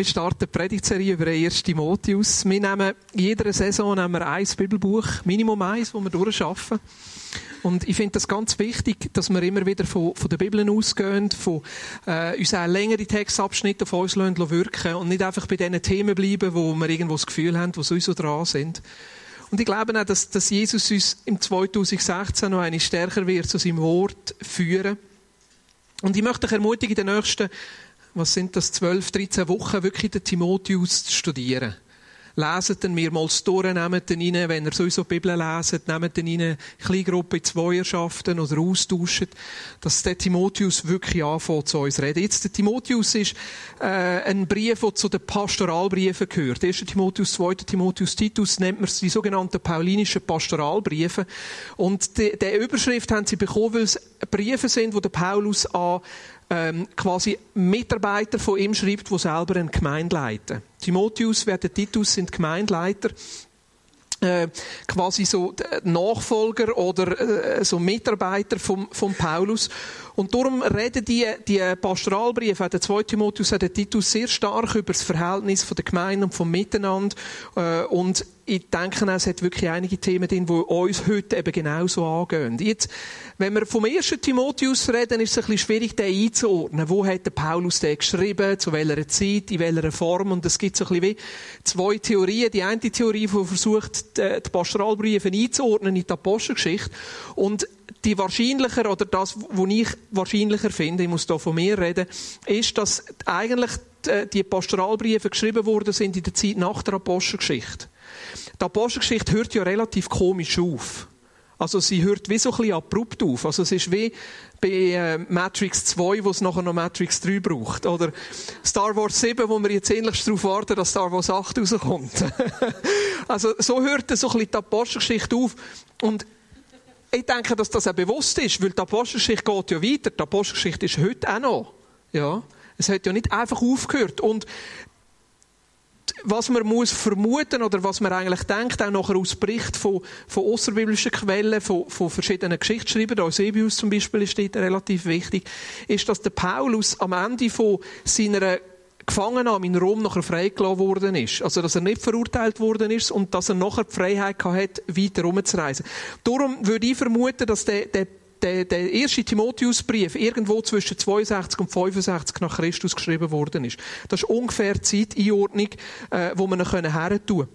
wir starten die Predigtserie über den 1. Timotheus. Wir nehmen in jeder Saison nehmen wir ein Bibelbuch, Minimum eins, das wir durchschaffen. Und ich finde das ganz wichtig, dass wir immer wieder von, von der Bibel ausgehen, von äh, uns auch längere Textabschnitte auf uns lassen, wirken und nicht einfach bei diesen Themen bleiben, wo wir irgendwo das Gefühl haben, wo sowieso dran sind. Und ich glaube auch, dass, dass Jesus uns im 2016 noch eine stärker wird zu seinem Wort führen. Und ich möchte dich ermutigen, in den nächsten, was sind das, 12, 13 Wochen wirklich den Timotheus zu studieren leset ihn mehrmals durch, nehmt ihn rein, wenn ihr sowieso die Bibel leset, nehmt ihn rein, Kleingruppe in Zweierschaften oder austauscht, dass der Timotheus wirklich anfängt zu uns reden. Jetzt, der Timotheus ist äh, ein Brief, der zu den Pastoralbriefen gehört. 1. Timotheus, 2. Timotheus, Titus nennt man die sogenannten paulinischen Pastoralbriefe. Und die, die Überschrift haben sie bekommen, weil es Briefe sind, wo der Paulus an ähm, quasi Mitarbeiter von ihm schreibt, die selber eine Gemeinde leiten. Timotheus, wer der Titus sind Gemeindeleiter. Äh, quasi so Nachfolger oder äh, so Mitarbeiter von, von Paulus. Und darum reden die, die Pastoralbriefe, der 2 Timotheus, der Titus, sehr stark über das Verhältnis von der Gemeinde und vom Miteinander. Äh, und ich denke auch, es hat wirklich einige Themen drin, die uns heute eben genauso angehen. Jetzt, wenn wir vom ersten Timotheus reden, ist es ein bisschen schwierig, den einzuordnen. Wo hat der Paulus den geschrieben? Zu welcher Zeit? In welcher Form? Und es gibt so ein bisschen wie zwei Theorien. Die eine Theorie, die versucht, die Pastoralbriefe einzuordnen in die Apostelgeschichte. Und die wahrscheinlicher, oder das, was ich wahrscheinlicher finde, ich muss da von mir reden, ist, dass eigentlich die Pastoralbriefe geschrieben worden sind in der Zeit nach der Apostelgeschichte. Die Apostelgeschichte hört ja relativ komisch auf. Also sie hört wie so ein bisschen abrupt auf. Also es ist wie bei äh, Matrix 2, wo es nachher noch Matrix 3 braucht. Oder Star Wars 7, wo wir jetzt ähnlich darauf warten, dass Star Wars 8 rauskommt. also so hört so ein bisschen die Apostelgeschichte auf. Und ich denke, dass das auch bewusst ist, weil die Apostelgeschichte geht ja weiter. Die Apostelgeschichte ist heute auch noch. Ja. Es hat ja nicht einfach aufgehört. Und was man muss vermuten oder was man eigentlich denkt, auch nachher aus Bericht von, von außerbiblischen Quellen, von, von verschiedenen Geschichtsschreibern, Eusebius zum Beispiel ist dort relativ wichtig, ist, dass der Paulus am Ende von seiner Gefangennahme in Rom nachher freigelassen worden ist. Also, dass er nicht verurteilt worden ist und dass er nachher die Freiheit hat, weiter rumzureisen. Darum würde ich vermuten, dass der, der der, der erste Timotheusbrief irgendwo zwischen 62 und 65 nach Christus geschrieben worden ist. Das ist ungefähr die Zeiteinordnung, äh, wo man her tun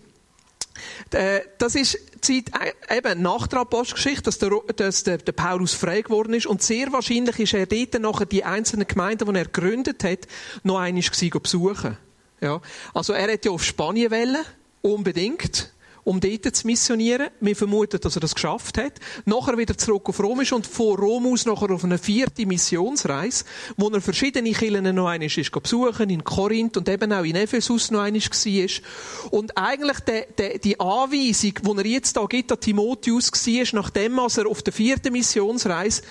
äh, das ist die Zeit äh, eben nach der Apostelgeschichte, dass, der, dass der, der, Paulus frei geworden ist. Und sehr wahrscheinlich ist er dort nachher die einzelnen Gemeinden, die er gegründet hat, noch einmal besuchen. Ja. Also er hat ja auf Spanien wählen, unbedingt um dort zu missionieren. Wir vermuten, dass er das geschafft hat. Nachher wieder zurück auf Rom ist und von Rom aus nachher auf eine vierte Missionsreise, wo er verschiedene Kirchen noch einmal ist besuchen, in Korinth und eben auch in Ephesus noch einmal war. Und eigentlich die, die, die Anweisung, die er jetzt da gibt an Timotheus war, nachdem er auf der vierten Missionsreise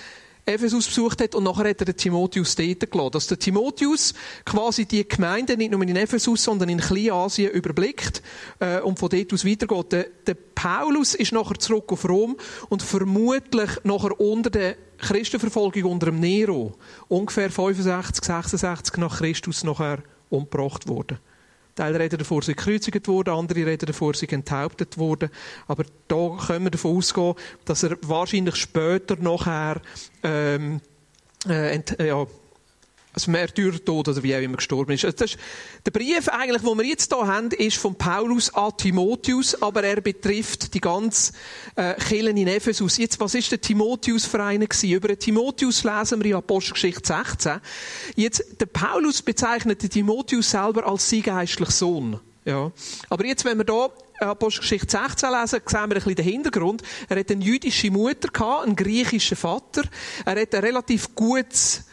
Ephesus besucht hat und nachher hat er den Timotheus dort gelassen. Dass der Timotheus quasi die Gemeinde nicht nur in Ephesus, sondern in Kleinasien überblickt äh, und von dort aus weitergeht. Der, der Paulus ist nachher zurück auf Rom und vermutlich nachher unter der Christenverfolgung unter dem Nero ungefähr 65, 66 nach Christus nachher umgebracht worden. Teile reden davor, sie gekreuzigt wurden, andere reden davor, sie enthauptet wurden. Aber da können wir davon ausgehen, dass er wahrscheinlich später nachher ähm, äh, äh, ja, also Märtyrertod oder wie auch immer gestorben ist. Also das ist der Brief eigentlich, den wir jetzt hier haben, ist von Paulus an Timotheus, aber er betrifft die ganze äh, Kirchen in Ephesus. Jetzt, was ist der Timotheus für einen gewesen? Über den Timotheus lesen wir in Apostelgeschichte 16. Jetzt, der Paulus bezeichnet den Timotheus selber als sein geistlicher Sohn. Ja. Aber jetzt, wenn wir hier Apostelgeschichte 16 lesen, sehen wir ein bisschen den Hintergrund. Er hat eine jüdische Mutter gehabt, einen griechischen Vater. Er hat ein relativ gutes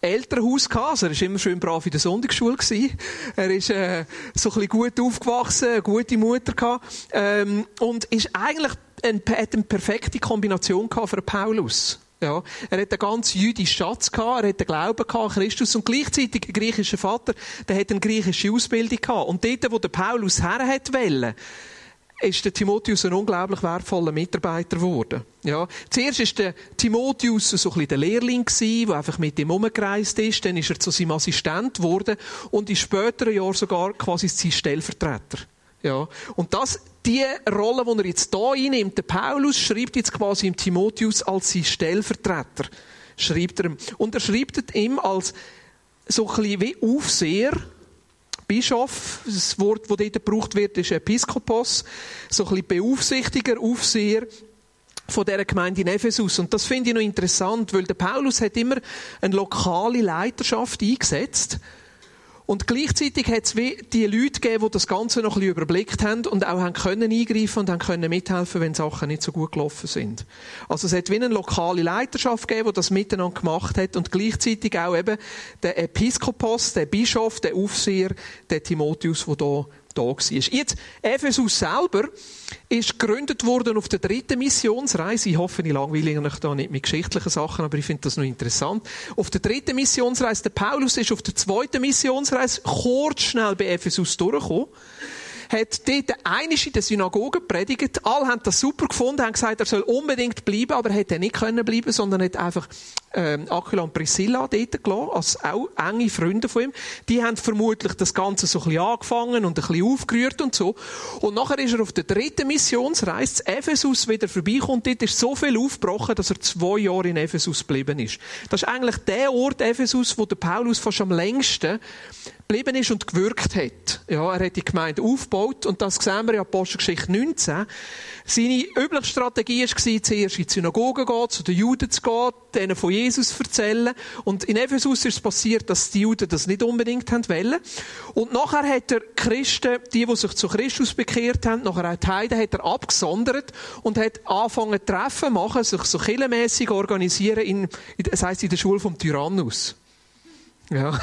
Elternhaus gehabt. Also er war immer schön brav in der Sonntagsschule. Gewesen. Er ist äh, so ein bisschen gut aufgewachsen, eine gute Mutter gehabt. Ähm, und ist eigentlich ein, hat eine perfekte Kombination gehabt für Paulus. Ja, er hat einen ganz jüdischen Schatz gehabt, er hat den Glauben gehabt Christus und gleichzeitig einen griechischen Vater, der hat eine griechische Ausbildung gehabt. Und dort, wo der Paulus her hat wollen, ist der Timotheus ein unglaublich wertvoller Mitarbeiter geworden. Ja. Zuerst ist der Timotheus so ein bisschen der Lehrling der einfach mit ihm umgereist ist. Dann ist er zu seinem Assistent geworden und in späteren Jahren sogar quasi sein Stellvertreter. Ja. Und das, die Rolle, die er jetzt hier einnimmt, der Paulus schreibt jetzt quasi im Timotheus als sein Stellvertreter. Schreibt er ihm. Und er schreibt ihm als so ein bisschen wie Aufseher, Bischof, das Wort, das dort gebraucht wird, ist Episkopos, so ein bisschen Beaufsichtiger, Aufseher von dieser Gemeinde in Ephesus. Und das finde ich noch interessant, weil der Paulus hat immer eine lokale Leiterschaft eingesetzt und gleichzeitig hat es die Leute gegeben, die das Ganze noch ein bisschen überblickt haben und auch haben können eingreifen und haben können mithelfen, wenn Sachen nicht so gut gelaufen sind. Also es hat wie eine lokale Leiterschaft gegeben, die das miteinander gemacht hat und gleichzeitig auch eben der Episkopos, der Bischof, der Aufseher, der Timotheus, der da da war. Jetzt, Ephesus selber ist gegründet worden auf der dritten Missionsreise. Ich hoffe, ich langweile euch da nicht mit geschichtlichen Sachen, aber ich finde das noch interessant. Auf der dritten Missionsreise, der Paulus ist auf der zweiten Missionsreise kurz schnell bei Ephesus durchgekommen hat dort einisch in der Synagoge predigt. Alle haben das super gefunden, haben gesagt, er soll unbedingt bleiben, aber er hätte nicht können bleiben, sondern hat einfach ähm, Aquila und Priscilla dort gelassen, als auch enge Freunde von ihm. Die haben vermutlich das Ganze so ein bisschen angefangen und ein bisschen aufgerührt und so. Und nachher ist er auf der dritten Missionsreise zu Ephesus wieder vorbeigekommen. Dort ist so viel aufgebrochen, dass er zwei Jahre in Ephesus geblieben ist. Das ist eigentlich der Ort Ephesus, wo der Paulus fast am längsten geblieben ist und gewirkt hat. Ja, er hat die Gemeinde aufgebaut und das sehen wir in Apostelgeschichte 19. Seine übliche Strategie war, zuerst in die Synagoge zu gehen, zu den Juden zu gehen, denen von Jesus zu erzählen. Und in Ephesus ist es passiert, dass die Juden das nicht unbedingt wollen. Und nachher hat er Christen, die, die sich zu Christus bekehrt haben, nachher auch die Heiden, hat er abgesondert und hat angefangen Treffen machen, sich so killenmässig organisieren in, das heisst in der Schule vom Tyrannus. Ja,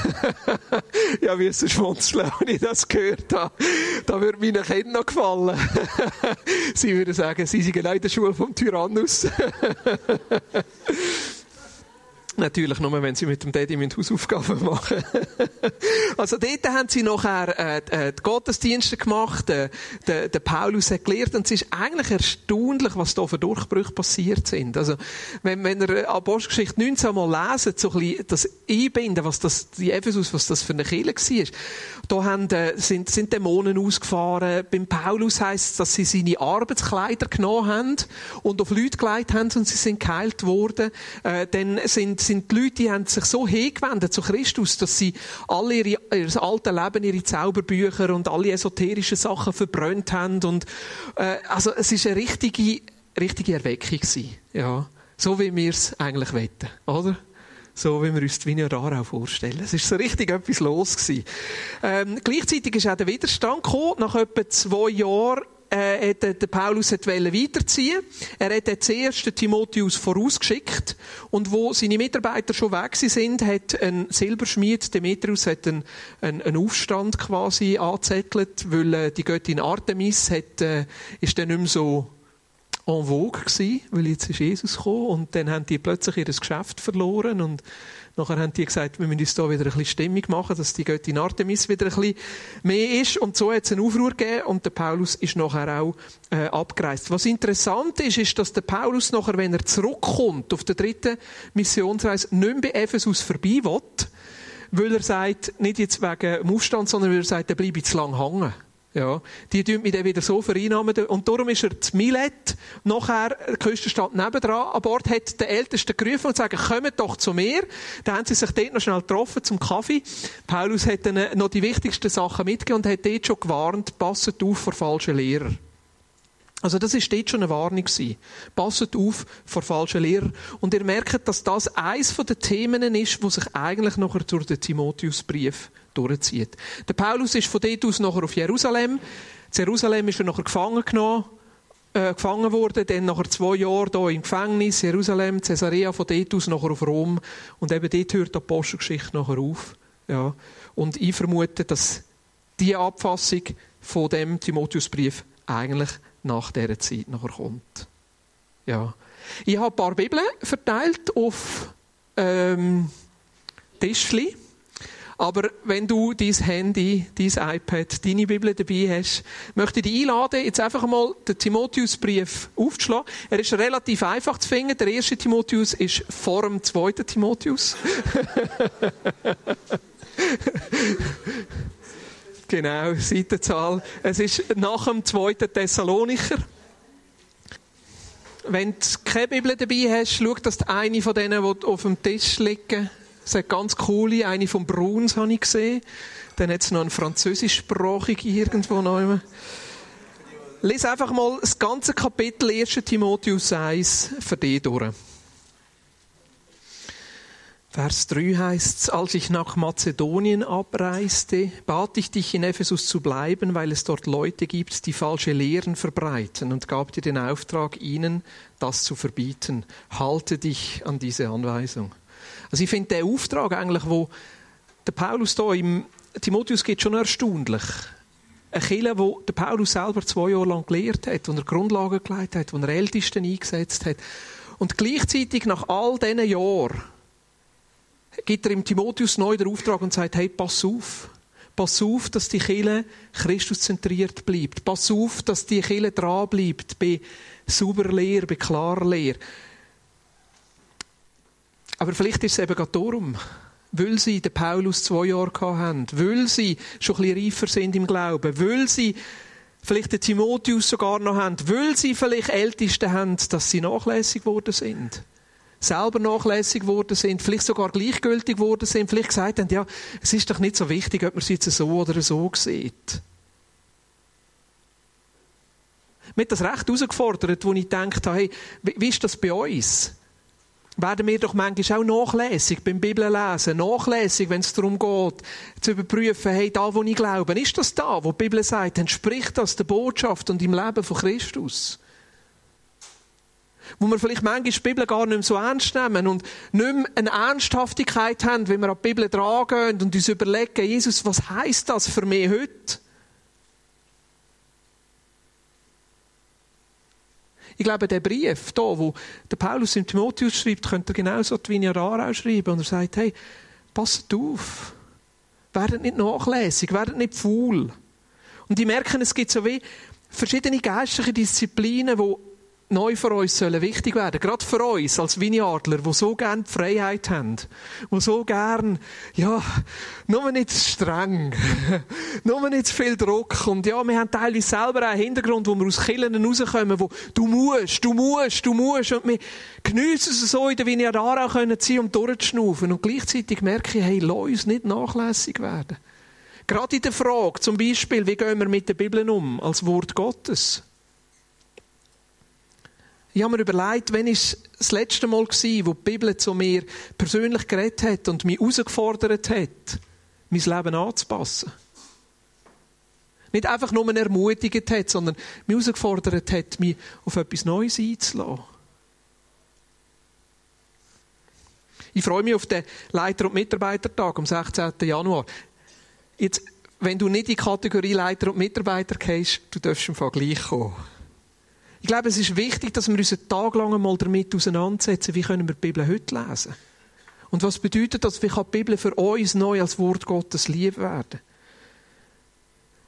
ja wie es schmunzeln, wenn ich das gehört habe. Da würde meinen Kindern noch gefallen. sie würden sagen, sie sind in der Schule vom Tyrannus. Natürlich nur, wenn sie mit dem Daddy Hausaufgaben machen. also dort haben sie nachher äh, äh, die Gottesdienste gemacht, äh, der, Paulus hat gelehrt und es ist eigentlich erstaunlich, was da für Durchbrüche passiert sind. Also wenn, wenn ihr Apostelgeschichte 19 mal lesen, so ein bisschen das Einbinden, was das, die Ephesus, was das für eine Kirche war, da haben, äh, sind, sind Dämonen ausgefahren. Beim Paulus heisst es, dass sie seine Arbeitskleider genommen haben und auf Leute gelegt haben und sie sind geheilt worden. Äh, dann sind sind die Leute, die haben sich so hingewendet zu Christus, dass sie alle ihre, ihr alte Leben, ihre Zauberbücher und alle esoterischen Sachen verbrannt haben. Und, äh, also, es ist eine richtige, richtige Erweckung gewesen. Ja. So wie wir es eigentlich wetten, oder? So wie wir uns die Aarau vorstellen. Es ist so richtig etwas los. Ähm, gleichzeitig ist auch der Widerstand gekommen. Nach etwa zwei Jahren äh, der Paulus weiterziehen. Er hat zuerst den Timotheus vorausgeschickt. Und wo seine Mitarbeiter schon weg sind, hat ein Silberschmied, Demetrius, hat einen, einen, einen Aufstand quasi angezettelt, weil äh, die Göttin Artemis hat, äh, ist dann nicht mehr so en vogue gewesen, weil jetzt ist Jesus gekommen und dann haben die plötzlich ihr Geschäft verloren und Nachher haben die gesagt, wir müssen uns da wieder ein bisschen Stimmung machen, dass die Göttin Artemis wieder ein bisschen mehr ist. Und so hat es einen Aufruhr gegeben und der Paulus ist nachher auch äh, abgereist. Was interessant ist, ist, dass der Paulus nachher, wenn er zurückkommt auf der dritten Missionsreise, nicht mehr bei Ephesus vorbei will, weil er sagt, nicht jetzt wegen dem Aufstand, sondern weil er sagt, er bleibe zu lang hängen. Ja, die tun mich dann wieder so vereinnahmen. Und darum ist er zu Milet, nachher, die Küstenstadt nebendran, an Bord, hat den Ältesten gerufen und gesagt, kommt doch zu mir. Dann haben sie sich dort noch schnell getroffen zum Kaffee. Paulus hat dann noch die wichtigsten Sachen mitgegeben und hat dort schon gewarnt, passet auf vor falschen Lehrern. Also das ist dort schon eine Warnung gewesen. Passet auf vor falschen Lehrern. Und ihr merkt, dass das eines der Themen ist, wo sich eigentlich nachher durch den Timotheusbrief durchzieht. Der Paulus ist von dort aus nachher auf Jerusalem. In Jerusalem ist er nachher gefangen genommen, äh, gefangen worden, dann nachher zwei Jahre hier im Gefängnis, Jerusalem, Caesarea, von dort aus nachher auf Rom. Und eben dort hört die Apostelgeschichte nachher auf. Ja. Und ich vermute, dass die Abfassung von dem Timotheusbrief eigentlich nach dieser Zeit nachher kommt. Ja. Ich habe ein paar Bibeln verteilt auf ähm, Tischli. Aber wenn du dein Handy, dein iPad, deine Bibel dabei hast, möchte ich dich einladen, jetzt einfach mal den Timotheusbrief aufzuschlagen. Er ist relativ einfach zu finden. Der erste Timotheus ist vor dem zweiten Timotheus. genau, Seitenzahl. Es ist nach dem zweiten Thessalonicher. Wenn du keine Bibel dabei hast, schau, dass eine von denen, die auf dem Tisch liegen, es ganz coole, eine von Bruns habe ich gesehen. Dann hat es noch eine französischsprachige irgendwo noch. Lies einfach mal das ganze Kapitel 1. Timotheus 1 für dich durch. Vers 3 heißt es, als ich nach Mazedonien abreiste, bat ich dich in Ephesus zu bleiben, weil es dort Leute gibt, die falsche Lehren verbreiten und gab dir den Auftrag, ihnen das zu verbieten. Halte dich an diese Anweisung. Also ich finde den Auftrag eigentlich, wo der Paulus da im Timotheus geht, schon erstaunlich. Eine Kirche, wo der Paulus selber zwei Jahre lang gelehrt hat, wo er Grundlagen gelegt hat, wo er Ältesten eingesetzt hat. Und gleichzeitig nach all diesen Jahren gibt er im Timotheus neu den Auftrag und sagt, hey, pass auf. Pass auf, dass die Kirche Christuszentriert bleibt. Pass auf, dass die Kirche dran bleibt bei sauberer Lehre, bei klarer Lehre. Aber vielleicht ist es eben gerade darum, weil sie den Paulus zwei Jahre haben, weil sie schon ein bisschen reifer sind im Glauben, weil sie vielleicht den Timotheus sogar noch haben, weil sie vielleicht Älteste haben, dass sie nachlässig geworden sind. Selber nachlässig geworden sind, vielleicht sogar gleichgültig geworden sind, vielleicht gesagt haben, ja, es ist doch nicht so wichtig, ob man es jetzt so oder so sieht. Mir hat das recht herausgefordert, wo ich gedacht habe, hey, wie ist das bei uns? werden wir doch manchmal auch nachlässig beim Bibellesen. Nachlässig, wenn es darum geht, zu überprüfen, hey, da, wo ich glaube, ist das da, wo die Bibel sagt, entspricht das der Botschaft und im Leben von Christus? Wo wir vielleicht manchmal die Bibel gar nicht mehr so ernst nehmen und nicht mehr eine Ernsthaftigkeit haben, wenn wir an die Bibel drangehen und uns überlegen, Jesus, was heißt das für mich heute? Ich glaube, der Brief hier, wo der Paulus im Timotheus schreibt, könnte er genauso die Vinja Rarau schreiben. Und er sagt, hey, passt auf. Werdet nicht nachlässig, werdet nicht faul. Und die merken, es gibt so wie verschiedene geistliche Disziplinen, die neu für uns sollen wichtig werden. Gerade für uns als Vineyardler, die so gerne die Freiheit haben. Die so gern, ja, nur nicht streng. nur nicht zu viel Druck. Und ja, wir haben teilweise selber einen Hintergrund, wo wir aus Killen rauskommen, wo du musst, du musst, du musst. Und wir geniessen es so in der Vineyard können ziehen, um durchzuschnaufen. Und gleichzeitig merke ich, hey, lass uns nicht nachlässig werden. Gerade in der Frage, zum Beispiel, wie gehen wir mit der Bibel um, als Wort Gottes? Ich habe mir überlegt, wann war das letzte Mal, gewesen, wo die Bibel zu mir persönlich geredet hat und mich herausgefordert hat, mein Leben anzupassen. Nicht einfach nur ermutigt hat, sondern mich herausgefordert hat, mich auf etwas Neues einzulassen. Ich freue mich auf den Leiter- und Mitarbeitertag am 16. Januar. Jetzt, wenn du nicht in die Kategorie Leiter und Mitarbeiter gehst, du darfst im Fall gleich kommen. Ich glaube, es ist wichtig, dass wir uns einen Tag lang einmal damit auseinandersetzen, wie können wir die Bibel heute lesen. Und was bedeutet das, wie kann die Bibel für uns neu als Wort Gottes lieb werden?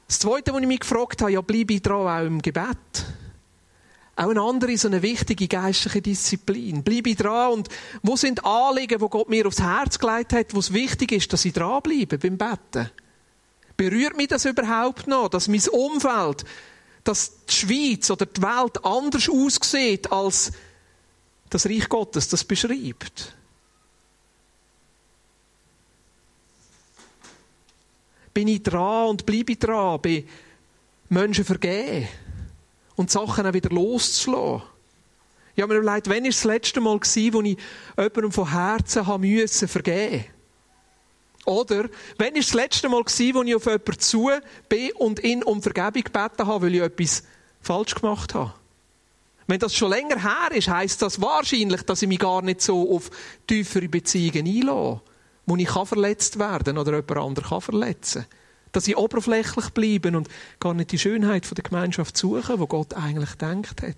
Das Zweite, was ich mich gefragt habe, ja, bleibe ich dran auch im Gebet? Auch eine andere, so eine wichtige geistliche Disziplin. Bleibe ich dran und wo sind Anliegen, wo Gott mir aufs Herz gelegt hat, wo es wichtig ist, dass ich dranbleibe beim Betten? Berührt mich das überhaupt noch, dass mein Umfeld dass die Schweiz oder die Welt anders aussieht, als das Reich Gottes das beschreibt. Bin ich dran und bleibe ich dran, bei Menschen vergeben und Sachen auch wieder loszulassen? Ich habe mir überlegt, wann war das letzte Mal, wo ich jemandem von Herzen vergeben musste? Oder, wenn war das letzte Mal, gewesen, wo ich auf jemanden zu bin und ihn um Vergebung gebeten habe, weil ich etwas falsch gemacht habe? Wenn das schon länger her ist, heisst das wahrscheinlich, dass ich mich gar nicht so auf tiefere Beziehungen einlasse, wo ich kann verletzt werden oder jemand anderen kann Dass ich oberflächlich bleibe und gar nicht die Schönheit der Gemeinschaft suche, wo Gott eigentlich denkt hat.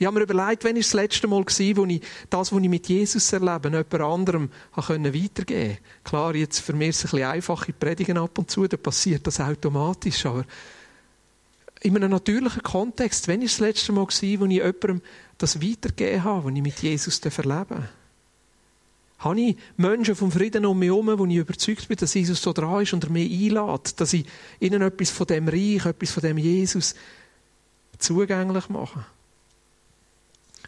Ich habe mir überlegt, wann war das letzte Mal, wo ich das, was ich mit Jesus erlebe, jemand anderem weitergeben konnte. Klar, jetzt für mich ist es ein bisschen einfache Predigen ab und zu, da passiert das automatisch, aber in einem natürlichen Kontext, wann war das letzte Mal, wo ich jemandem das weitergeben habe, was ich mit Jesus erlebe? Habe ich Menschen vom Frieden um mich herum, wo ich überzeugt bin, dass Jesus so dran ist und er mich einlädt, dass ich ihnen etwas von dem Reich, etwas von dem Jesus zugänglich mache?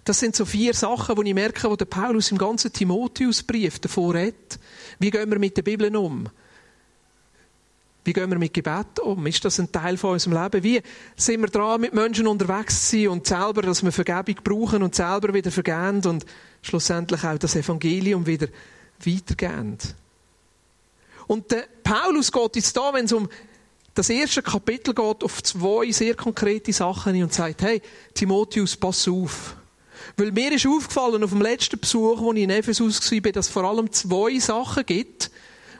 Das sind so vier Sachen, die ich merke, wo der Paulus im ganzen Timotheusbrief davor redet. Wie gehen wir mit der Bibel um? Wie gehen wir mit Gebet um? Ist das ein Teil von unserem Leben? Wie sind wir dran, mit Menschen unterwegs zu sein und selber, dass wir Vergebung brauchen und selber wieder vergeben und schlussendlich auch das Evangelium wieder weitergeben? Und der Paulus geht jetzt da, wenn es um das erste Kapitel geht, auf zwei sehr konkrete Sachen und sagt, hey, Timotheus, pass auf. Weil mir ist aufgefallen auf dem letzten Besuch, wo ich in Ephesus war, dass es vor allem zwei Sachen gibt,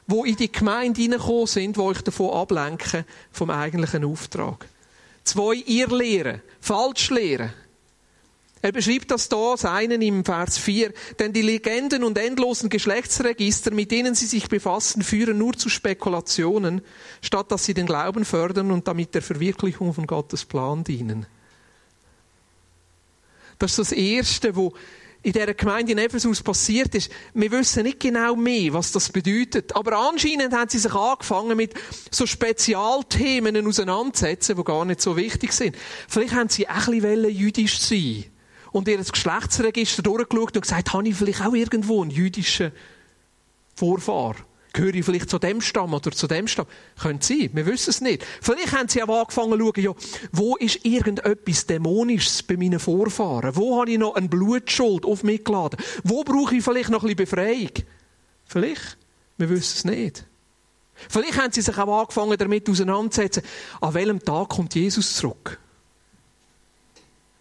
wo in die Gemeinde hineingekommen sind, wo euch davon ablenken vom eigentlichen Auftrag. Zwei Irrlehren, Falschlehren. Er beschreibt das da, das einen im Vers 4. Denn die Legenden und endlosen Geschlechtsregister, mit denen sie sich befassen, führen nur zu Spekulationen, statt dass sie den Glauben fördern und damit der Verwirklichung von Gottes Plan dienen. Das ist das Erste, wo in dieser Gemeinde in Ephesus passiert ist. Wir wissen nicht genau mehr, was das bedeutet. Aber anscheinend haben sie sich angefangen, mit so Spezialthemen auseinanderzusetzen, die gar nicht so wichtig sind. Vielleicht haben sie auch ein bisschen jüdisch sein und ihr Geschlechtsregister durchgeschaut und gesagt, habe ich vielleicht auch irgendwo einen jüdischen Vorfahr? Gehöre ich vielleicht zu dem Stamm oder zu dem Stamm? Könnte sein, wir wissen es nicht. Vielleicht haben sie auch angefangen zu schauen, ja, wo ist irgendetwas Dämonisches bei meinen Vorfahren? Wo habe ich noch eine Blutschuld auf mich geladen? Wo brauche ich vielleicht noch ein bisschen Befreiung? Vielleicht, wir wissen es nicht. Vielleicht haben sie sich auch angefangen damit auseinanderzusetzen, an welchem Tag kommt Jesus zurück?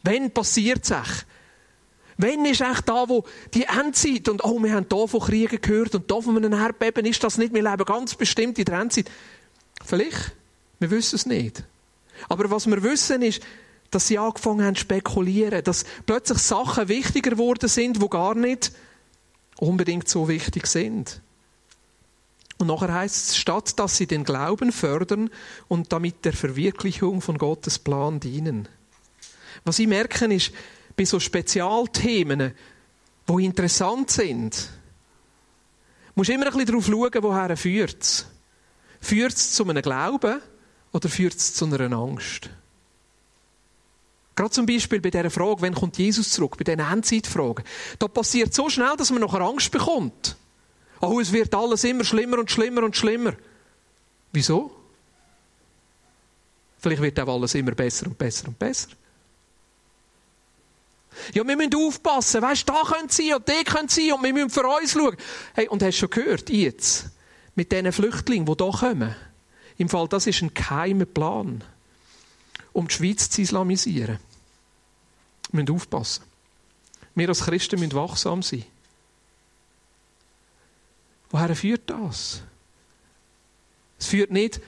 Wann passiert es Wann ist echt da, wo die Endzeit und oh, wir haben hier von Kriegen gehört und hier von einem Erdbeben, ist das nicht? Wir leben ganz bestimmt in der Endzeit. Vielleicht. Wir wissen es nicht. Aber was wir wissen ist, dass sie angefangen haben zu spekulieren, dass plötzlich Sachen wichtiger geworden sind, die gar nicht unbedingt so wichtig sind. Und nachher heißt es, statt dass sie den Glauben fördern und damit der Verwirklichung von Gottes Plan dienen. Was sie merken ist, bei so Spezialthemen, die interessant sind, musst du immer ein bisschen darauf schauen, woher führt es. Führt es zu einem Glauben oder führt es zu einer Angst? Gerade zum Beispiel bei dieser Frage, wann kommt Jesus zurück, bei diesen Endzeitfragen. Da passiert so schnell, dass man nachher Angst bekommt. Oh, es wird alles immer schlimmer und schlimmer und schlimmer. Wieso? Vielleicht wird auch alles immer besser und besser und besser. Ja, wir müssen aufpassen. Weißt da können sie und da können sie und wir müssen für uns schauen. Hey, und hast du schon gehört, jetzt, mit diesen Flüchtlingen, die hier kommen? Im Fall, das ist ein geheimer Plan, um die Schweiz zu islamisieren. Wir müssen aufpassen. Wir als Christen müssen wachsam sein. Woher führt das? Es führt nicht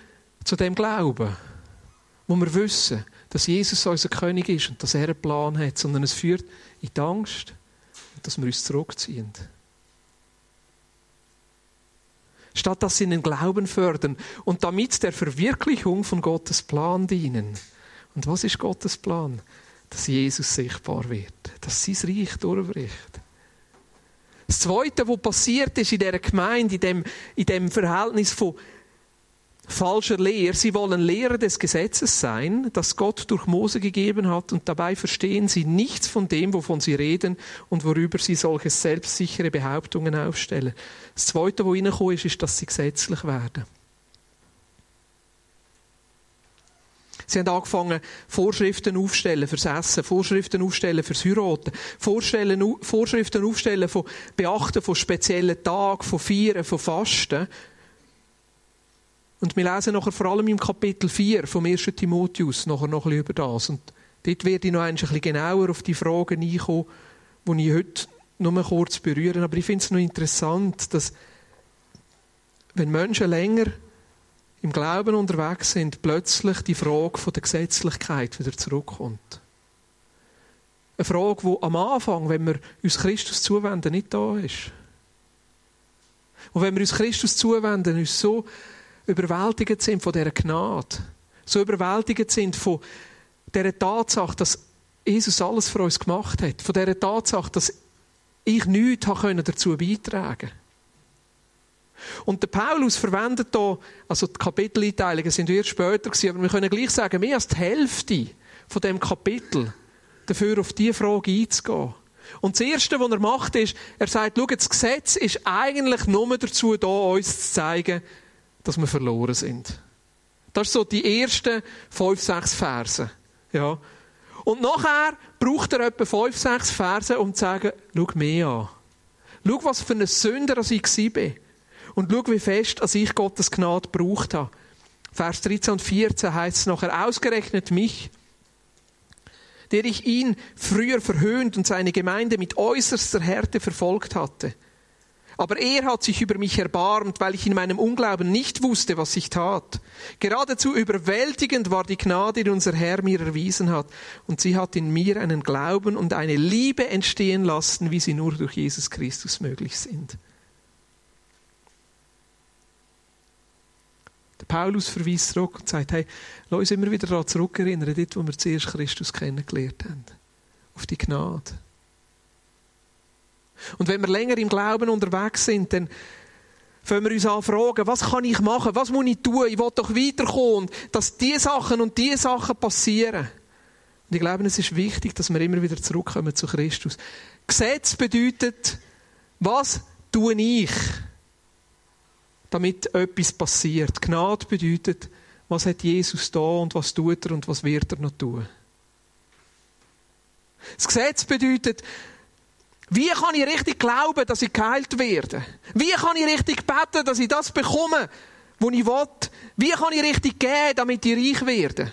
zu dem Glauben, wo wir wissen, dass Jesus unser König ist und dass er einen Plan hat, sondern es führt in die Angst und dass wir uns zurückziehen. Statt dass sie den Glauben fördern und damit der Verwirklichung von Gottes Plan dienen. Und was ist Gottes Plan? Dass Jesus sichtbar wird, dass sein Reich durchbricht. Das Zweite, was passiert ist in dieser Gemeinde, in dem, in dem Verhältnis von falscher Lehre. Sie wollen Lehrer des Gesetzes sein, das Gott durch Mose gegeben hat, und dabei verstehen sie nichts von dem, wovon sie reden und worüber sie solche selbstsichere Behauptungen aufstellen. Das Zweite, was reingekommen ist, ist, dass sie gesetzlich werden. Sie haben angefangen, Vorschriften aufstellen fürs Essen, Vorschriften aufstellen fürs Heiraten, Vorschriften aufstellen von Beachten von speziellen Tagen, von Feiern, von Fasten. Und wir lesen nachher vor allem im Kapitel 4 vom 1. Timotheus nachher noch ein über das. Und dort werde ich noch ein bisschen genauer auf die Fragen einkommen, die ich heute nur kurz berühren. Aber ich finde es noch interessant, dass wenn Menschen länger im Glauben unterwegs sind, plötzlich die Frage von der Gesetzlichkeit wieder zurückkommt. eine Frage, die am Anfang, wenn wir uns Christus zuwenden, nicht da ist. Und wenn wir uns Christus zuwenden, uns so überwältigt sind von dieser Gnade, so überwältigt sind von dieser Tatsache, dass Jesus alles für uns gemacht hat, von dieser Tatsache, dass ich nichts dazu beitragen konnte. Und der Paulus verwendet hier, also die Kapiteleinteilungen sind erst später gewesen, aber wir können gleich sagen, mehr als die Hälfte von dem Kapitel dafür auf diese Frage einzugehen. Und das Erste, was er macht, ist, er sagt, schau, das Gesetz ist eigentlich nur dazu da, uns zu zeigen, dass wir verloren sind. Das sind so die ersten fünf, sechs Verse. Ja. Und nachher braucht er etwa fünf, sechs Verse, um zu sagen, schau mich an. Schau, was für ein Sünder ich war. Und schau, wie fest als ich Gottes Gnade gebraucht habe. Vers 13 und 14 heißt es nachher, ausgerechnet mich, der ich ihn früher verhöhnt und seine Gemeinde mit äußerster Härte verfolgt hatte. Aber er hat sich über mich erbarmt, weil ich in meinem Unglauben nicht wusste, was ich tat. Geradezu überwältigend war die Gnade, die unser Herr mir erwiesen hat. Und sie hat in mir einen Glauben und eine Liebe entstehen lassen, wie sie nur durch Jesus Christus möglich sind. Der Paulus verweist zurück und sagt, hey, lass uns immer wieder daran zurückerinnern, dort, wo wir zuerst Christus kennengelernt haben. Auf die Gnade. Und wenn wir länger im Glauben unterwegs sind, dann fangen wir uns an fragen, was kann ich machen? Was muss ich tun? Ich will doch weiterkommen. Dass diese Sachen und diese Sachen passieren. Und ich glaube, es ist wichtig, dass wir immer wieder zurückkommen zu Christus. Gesetz bedeutet, was tue ich? damit etwas passiert. Gnade bedeutet, was hat Jesus da und was tut er und was wird er noch tun. Das Gesetz bedeutet, wie kann ich richtig glauben, dass ich geheilt werde? Wie kann ich richtig beten, dass ich das bekomme, was ich will? Wie kann ich richtig geben, damit ich reich werde?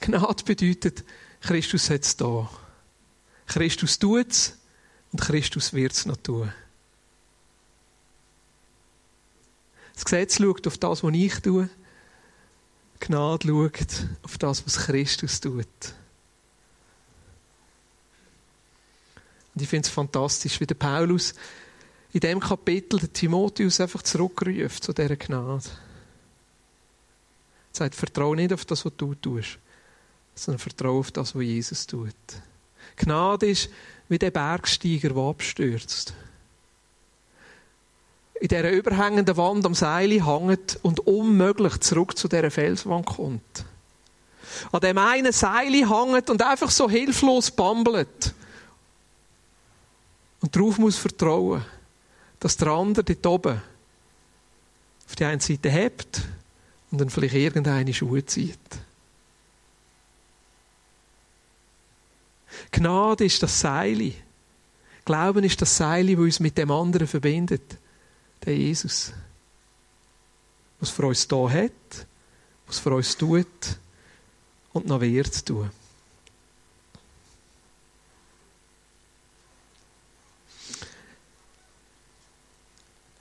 Gnade bedeutet, Christus hat es da. Christus tut es und Christus wird es noch tun. Das Gesetz schaut auf das, was ich tue. Gnade schaut auf das, was Christus tut. Und ich finde es fantastisch, wie der Paulus in dem Kapitel den Timotheus einfach zurückruft zu dieser Gnade. Er sagt, vertraue nicht auf das, was du tust, sondern vertraue auf das, was Jesus tut. Gnade ist wie der Bergsteiger, der abstürzt in dieser überhängenden Wand am Seil hängt und unmöglich zurück zu dieser Felswand kommt. An dem einen Seil hängt und einfach so hilflos bambelt. Und darauf muss vertrauen, dass der andere dort oben auf die eine Seite hebt und dann vielleicht irgendeine Schuhe zieht. Gnade ist das Seil. Glauben ist das Seil, das uns mit dem anderen verbindet der Jesus. Was für uns da hat, was für uns tut und noch wird tun.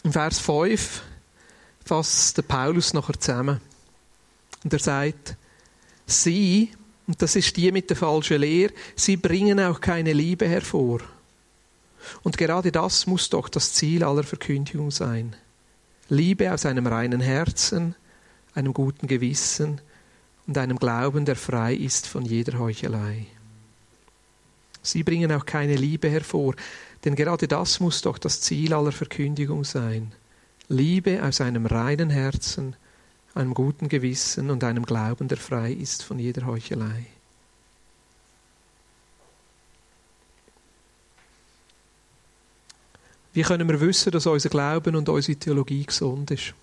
Im Vers 5 fasst der Paulus nachher zusammen. Und er sagt, sie, und das ist die mit der falschen Lehre, sie bringen auch keine Liebe hervor. Und gerade das muss doch das Ziel aller Verkündigung sein. Liebe aus einem reinen Herzen, einem guten Gewissen und einem Glauben, der frei ist von jeder Heuchelei. Sie bringen auch keine Liebe hervor, denn gerade das muss doch das Ziel aller Verkündigung sein. Liebe aus einem reinen Herzen, einem guten Gewissen und einem Glauben, der frei ist von jeder Heuchelei. Wie können wir wissen, dass unser Glauben und unsere Theologie gesund ist?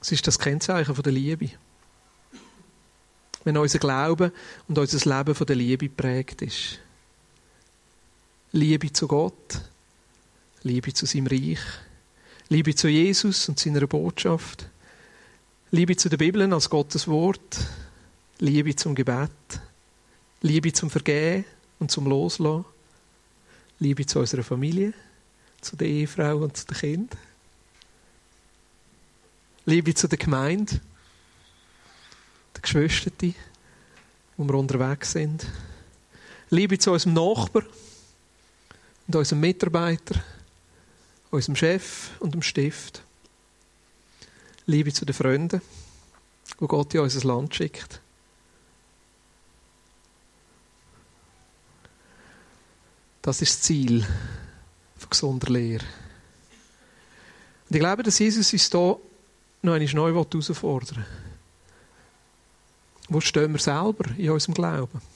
Es ist das Kennzeichen der Liebe. Wenn unser Glaube und unser Leben von der Liebe prägt ist. Liebe zu Gott, Liebe zu seinem Reich, Liebe zu Jesus und seiner Botschaft, Liebe zu der Bibel als Gottes Wort, Liebe zum Gebet, Liebe zum Vergehen und zum Loslassen, Liebe zu unserer Familie, zu der Ehefrau und zu den Kindern. Liebe zu der Gemeinde, der Geschwister, wo wir unterwegs sind. Liebe zu unserem Nachbar und unserem Mitarbeiter, unserem Chef und dem Stift. Liebe zu den Freunden, wo Gott in unser Land schickt. Das ist das Ziel von gesunder Lehre. Und ich glaube, dass Jesus uns hier noch einmal neu herausfordern will. Wo stehen wir selber in unserem Glauben?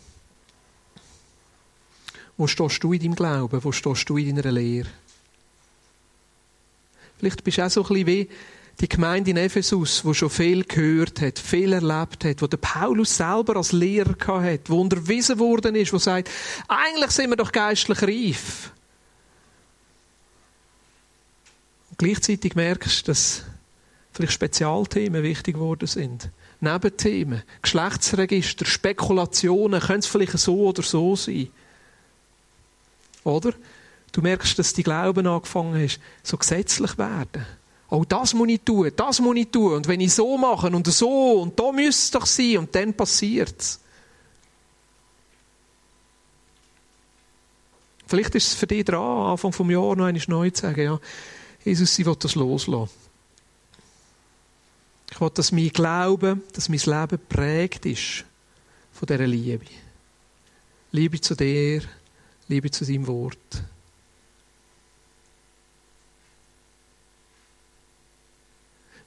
Wo stehst du in deinem Glauben? Wo stehst du in deiner Lehre? Vielleicht bist du auch so ein bisschen wie die Gemeinde in Ephesus, wo schon viel gehört hat, viel erlebt hat, wo der Paulus selber als Lehrer hat, wo unterwiesen worden ist, wo sagt, eigentlich sind wir doch geistlich reif. Und gleichzeitig merkst du, dass vielleicht Spezialthemen wichtig geworden sind. Nebenthemen, Geschlechtsregister, Spekulationen, können es vielleicht so oder so sein. Oder? Du merkst, dass die Glauben angefangen ist, so gesetzlich werden. Oh, das muss ich tun, das muss ich tun. Und wenn ich so mache und so und da müsste es doch sein und dann passiert es. Vielleicht ist es für dich dran, Anfang des Jahres noch einmal neu zu sagen, ja, Jesus, ich will das loslassen. Ich will, dass mein Glaube, dass mein Leben prägt ist von dieser Liebe. Liebe zu dir, Liebe zu deinem Wort.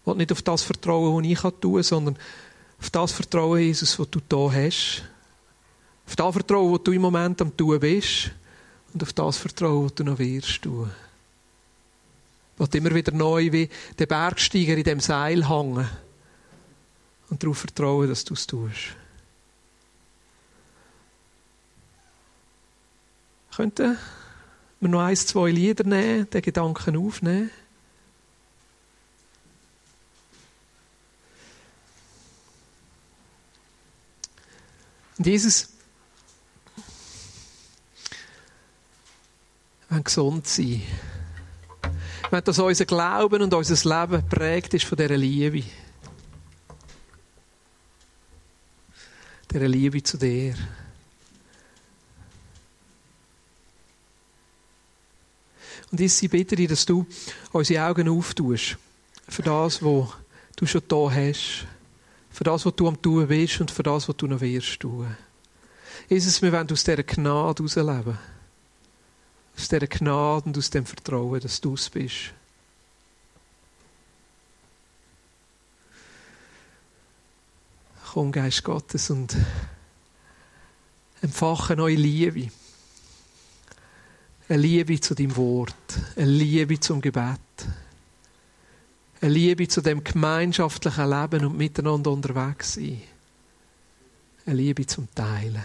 Ich will nicht auf das vertrauen, was ich tun kann, sondern auf das Vertrauen, Jesus, was du da hast. Auf das Vertrauen, was du im Moment am tun bist. Und auf das Vertrauen, was du noch wirst tun. Ich will immer wieder neu wie der Bergsteiger in dem Seil hängen. Und darauf vertrauen, dass du es tust. Könnten wir noch ein, zwei Lieder nehmen, den Gedanken aufnehmen? Und Jesus, wollen gesund sein. Wollen, dass unser Glauben und unser Leben prägt ist von dieser Liebe. Dieser Liebe zu dir. Und ich bitte dich, dass du unsere Augen auftust für das, was du schon da hast für das, was du am tun bist und für das, was du noch wirst tun. Jesus, wir wollen aus dieser Gnade herausleben. Aus dieser Gnade und aus dem Vertrauen, dass du es bist. Komm, Geist Gottes, und empfache neue Liebe. Eine Liebe zu deinem Wort. Eine Liebe zum Gebet. Eine Liebe zu dem gemeinschaftlichen Leben und miteinander unterwegs sein. Eine Liebe zum Teilen.